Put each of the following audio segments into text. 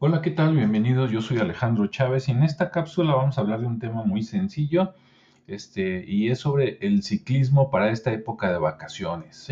Hola, ¿qué tal? Bienvenidos. Yo soy Alejandro Chávez y en esta cápsula vamos a hablar de un tema muy sencillo, este, y es sobre el ciclismo para esta época de vacaciones.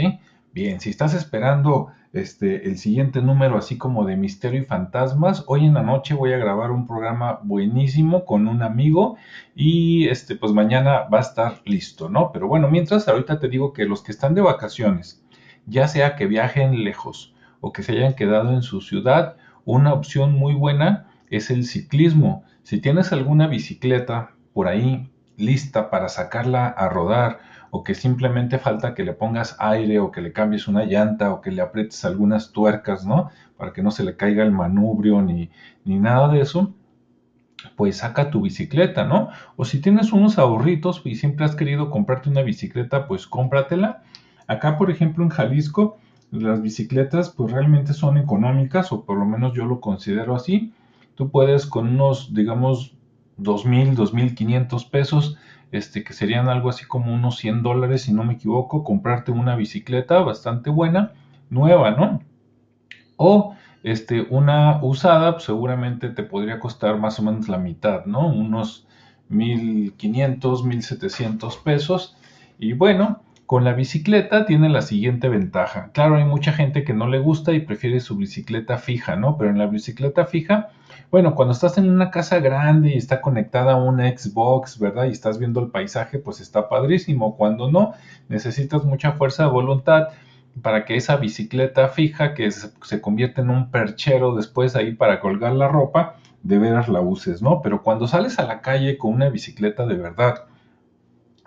Bien, si estás esperando este, el siguiente número así como de misterio y fantasmas, hoy en la noche voy a grabar un programa buenísimo con un amigo y este, pues mañana va a estar listo, ¿no? Pero bueno, mientras ahorita te digo que los que están de vacaciones, ya sea que viajen lejos o que se hayan quedado en su ciudad, una opción muy buena es el ciclismo. Si tienes alguna bicicleta por ahí lista para sacarla a rodar o que simplemente falta que le pongas aire o que le cambies una llanta o que le aprietes algunas tuercas, ¿no? Para que no se le caiga el manubrio ni, ni nada de eso, pues saca tu bicicleta, ¿no? O si tienes unos ahorritos y siempre has querido comprarte una bicicleta, pues cómpratela. Acá, por ejemplo, en Jalisco, las bicicletas pues realmente son económicas o por lo menos yo lo considero así. Tú puedes con unos, digamos, 2.000, 2.500 pesos, este, que serían algo así como unos 100 dólares si no me equivoco, comprarte una bicicleta bastante buena, nueva, ¿no? O este, una usada, pues seguramente te podría costar más o menos la mitad, ¿no? Unos 1.500, 1.700 pesos. Y bueno, con la bicicleta tiene la siguiente ventaja. Claro, hay mucha gente que no le gusta y prefiere su bicicleta fija, ¿no? Pero en la bicicleta fija, bueno, cuando estás en una casa grande y está conectada a un Xbox, ¿verdad? Y estás viendo el paisaje, pues está padrísimo. Cuando no, necesitas mucha fuerza de voluntad para que esa bicicleta fija, que se convierte en un perchero después ahí para colgar la ropa, de veras la uses, ¿no? Pero cuando sales a la calle con una bicicleta de verdad,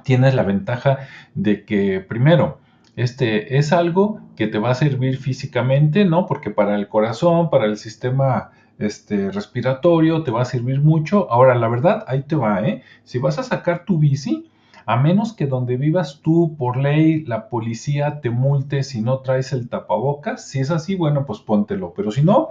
tienes la ventaja de que, primero, este es algo que te va a servir físicamente, ¿no? Porque para el corazón, para el sistema este, respiratorio, te va a servir mucho. Ahora, la verdad, ahí te va, ¿eh? Si vas a sacar tu bici, a menos que donde vivas tú, por ley, la policía te multe si no traes el tapabocas, si es así, bueno, pues póntelo. Pero si no,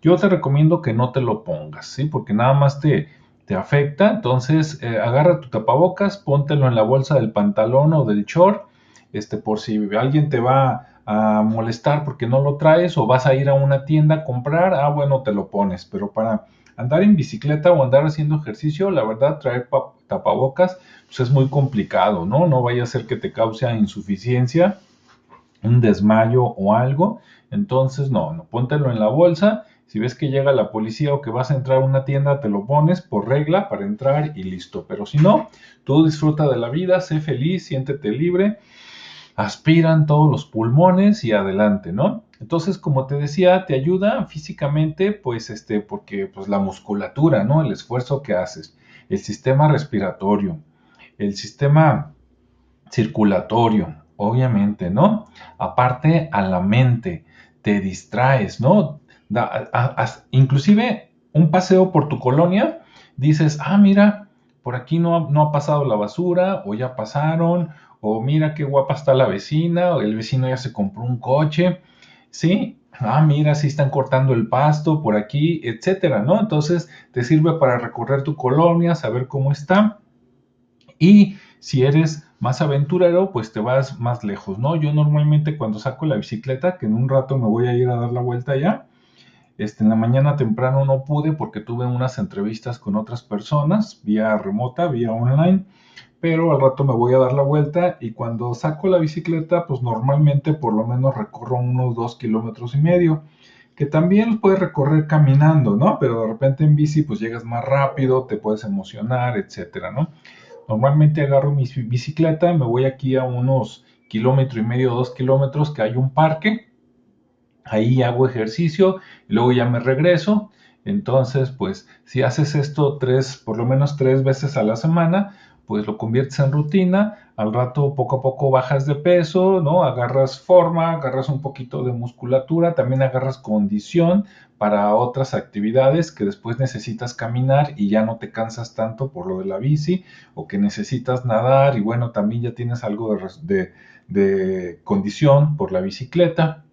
yo te recomiendo que no te lo pongas, ¿sí? Porque nada más te, te afecta, entonces eh, agarra tu tapabocas, póntelo en la bolsa del pantalón o del short, este, por si alguien te va a molestar porque no lo traes o vas a ir a una tienda a comprar, ah, bueno, te lo pones, pero para andar en bicicleta o andar haciendo ejercicio, la verdad, traer tapabocas, pues es muy complicado, ¿no? No vaya a ser que te cause insuficiencia, un desmayo o algo, entonces no, no, póntelo en la bolsa si ves que llega la policía o que vas a entrar a una tienda, te lo pones por regla para entrar y listo. Pero si no, tú disfruta de la vida, sé feliz, siéntete libre, aspiran todos los pulmones y adelante, ¿no? Entonces, como te decía, te ayuda físicamente, pues, este, porque, pues, la musculatura, ¿no? El esfuerzo que haces, el sistema respiratorio, el sistema circulatorio, obviamente, ¿no? Aparte a la mente, te distraes, ¿no? Inclusive un paseo por tu colonia, dices, ah, mira, por aquí no, no ha pasado la basura, o ya pasaron, o mira qué guapa está la vecina, o el vecino ya se compró un coche, ¿sí? Ah, mira, si están cortando el pasto por aquí, etcétera, ¿no? Entonces te sirve para recorrer tu colonia, saber cómo está. Y si eres más aventurero, pues te vas más lejos, ¿no? Yo normalmente cuando saco la bicicleta, que en un rato me voy a ir a dar la vuelta allá, este, en la mañana temprano no pude porque tuve unas entrevistas con otras personas, vía remota, vía online, pero al rato me voy a dar la vuelta y cuando saco la bicicleta, pues normalmente por lo menos recorro unos dos kilómetros y medio, que también puedes recorrer caminando, ¿no? Pero de repente en bici pues llegas más rápido, te puedes emocionar, etcétera, ¿no? Normalmente agarro mi bicicleta, me voy aquí a unos kilómetro y medio, dos kilómetros, que hay un parque, ahí hago ejercicio y luego ya me regreso. Entonces, pues si haces esto tres, por lo menos tres veces a la semana, pues lo conviertes en rutina, al rato poco a poco bajas de peso, ¿no? Agarras forma, agarras un poquito de musculatura, también agarras condición para otras actividades que después necesitas caminar y ya no te cansas tanto por lo de la bici o que necesitas nadar y bueno, también ya tienes algo de, de condición por la bicicleta.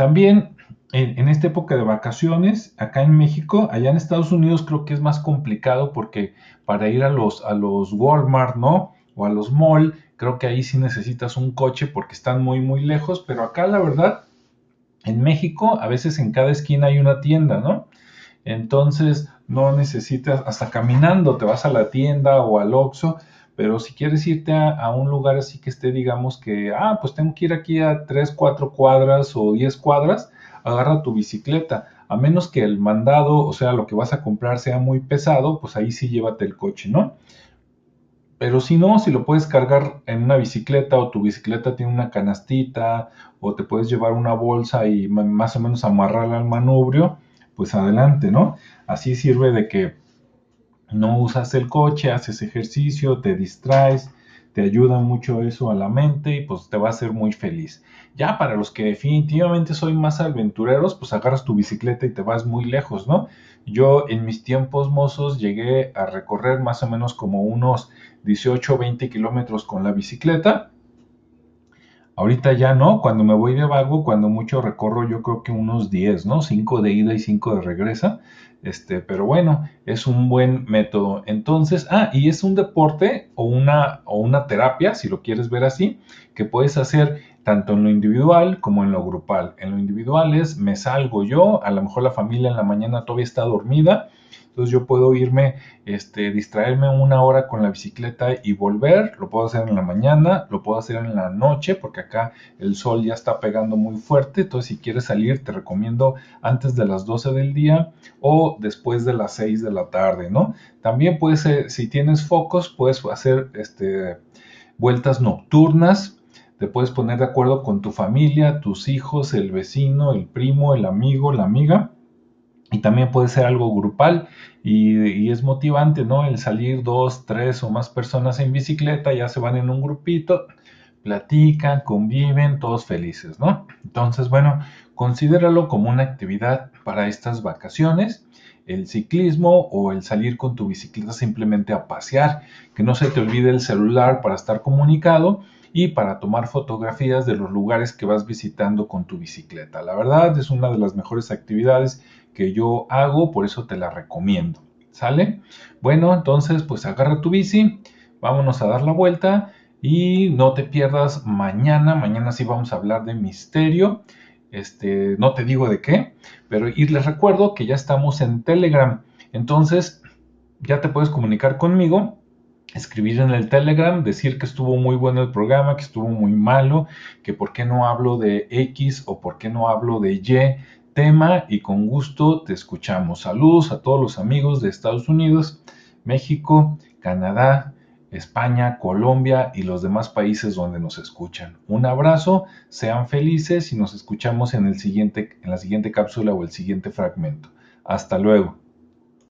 También en, esta época de vacaciones, acá en México, allá en Estados Unidos creo que es más complicado porque para ir a los, a los Walmart, ¿no? O a los mall, creo que ahí sí necesitas un coche porque están muy, muy lejos, pero acá la verdad, en México a veces en cada esquina hay una tienda, ¿no? Entonces no necesitas, hasta caminando te vas a la tienda o al Oxxo, pero si quieres irte a, un lugar así que esté, digamos que, ah, pues tengo que ir aquí a 3, 4 cuadras o 10 cuadras, agarra tu bicicleta. A menos que el mandado, o sea, lo que vas a comprar sea muy pesado, pues ahí sí llévate el coche, ¿no? Pero si no, si lo puedes cargar en una bicicleta o tu bicicleta tiene una canastita o te puedes llevar una bolsa y más o menos amarrarla al manubrio, pues adelante, ¿no? Así sirve de que no usas el coche, haces ejercicio, te distraes, te ayuda mucho eso a la mente y pues te va a hacer muy feliz. Ya para los que definitivamente soy más aventureros, pues agarras tu bicicleta y te vas muy lejos, ¿no? Yo en mis tiempos mozos llegué a recorrer más o menos como unos 18 o 20 kilómetros con la bicicleta. Ahorita ya no, cuando me voy de vago, cuando mucho recorro yo creo que unos 10, ¿no? 5 de ida y 5 de regresa. Este, pero bueno, es un buen método. Entonces, ah, y es un deporte o una, o una terapia, si lo quieres ver así, que puedes hacer tanto en lo individual como en lo grupal. En lo individual es me salgo yo, a lo mejor la familia en la mañana todavía está dormida entonces yo puedo irme, este, distraerme una hora con la bicicleta y volver. Lo puedo hacer en la mañana, lo puedo hacer en la noche, porque acá el sol ya está pegando muy fuerte. Entonces si quieres salir, te recomiendo antes de las 12 del día o después de las 6 de la tarde, ¿no? También puedes, si tienes focos, puedes hacer este, vueltas nocturnas te puedes poner de acuerdo con tu familia, tus hijos, el vecino, el primo, el amigo, la amiga y también puede ser algo grupal y, es motivante, ¿no? El salir dos, tres o más personas en bicicleta, ya se van en un grupito, platican, conviven, todos felices, ¿no? Entonces, bueno, considéralo como una actividad para estas vacaciones, el ciclismo o el salir con tu bicicleta simplemente a pasear, que no se te olvide el celular para estar comunicado y para tomar fotografías de los lugares que vas visitando con tu bicicleta. La verdad es una de las mejores actividades que yo hago, por eso te la recomiendo. ¿Sale? Bueno, entonces pues agarra tu bici, vámonos a dar la vuelta y no te pierdas mañana, mañana sí vamos a hablar de misterio. Este, no te digo de qué, pero y les recuerdo que ya estamos en Telegram. Entonces, ya te puedes comunicar conmigo escribir en el Telegram, decir que estuvo muy bueno el programa, que estuvo muy malo, que por qué no hablo de X o por qué no hablo de Y tema y con gusto te escuchamos. Saludos a todos los amigos de Estados Unidos, México, Canadá, España, Colombia y los demás países donde nos escuchan. Un abrazo, sean felices y nos escuchamos en, el siguiente, en la siguiente cápsula o el siguiente fragmento. Hasta luego.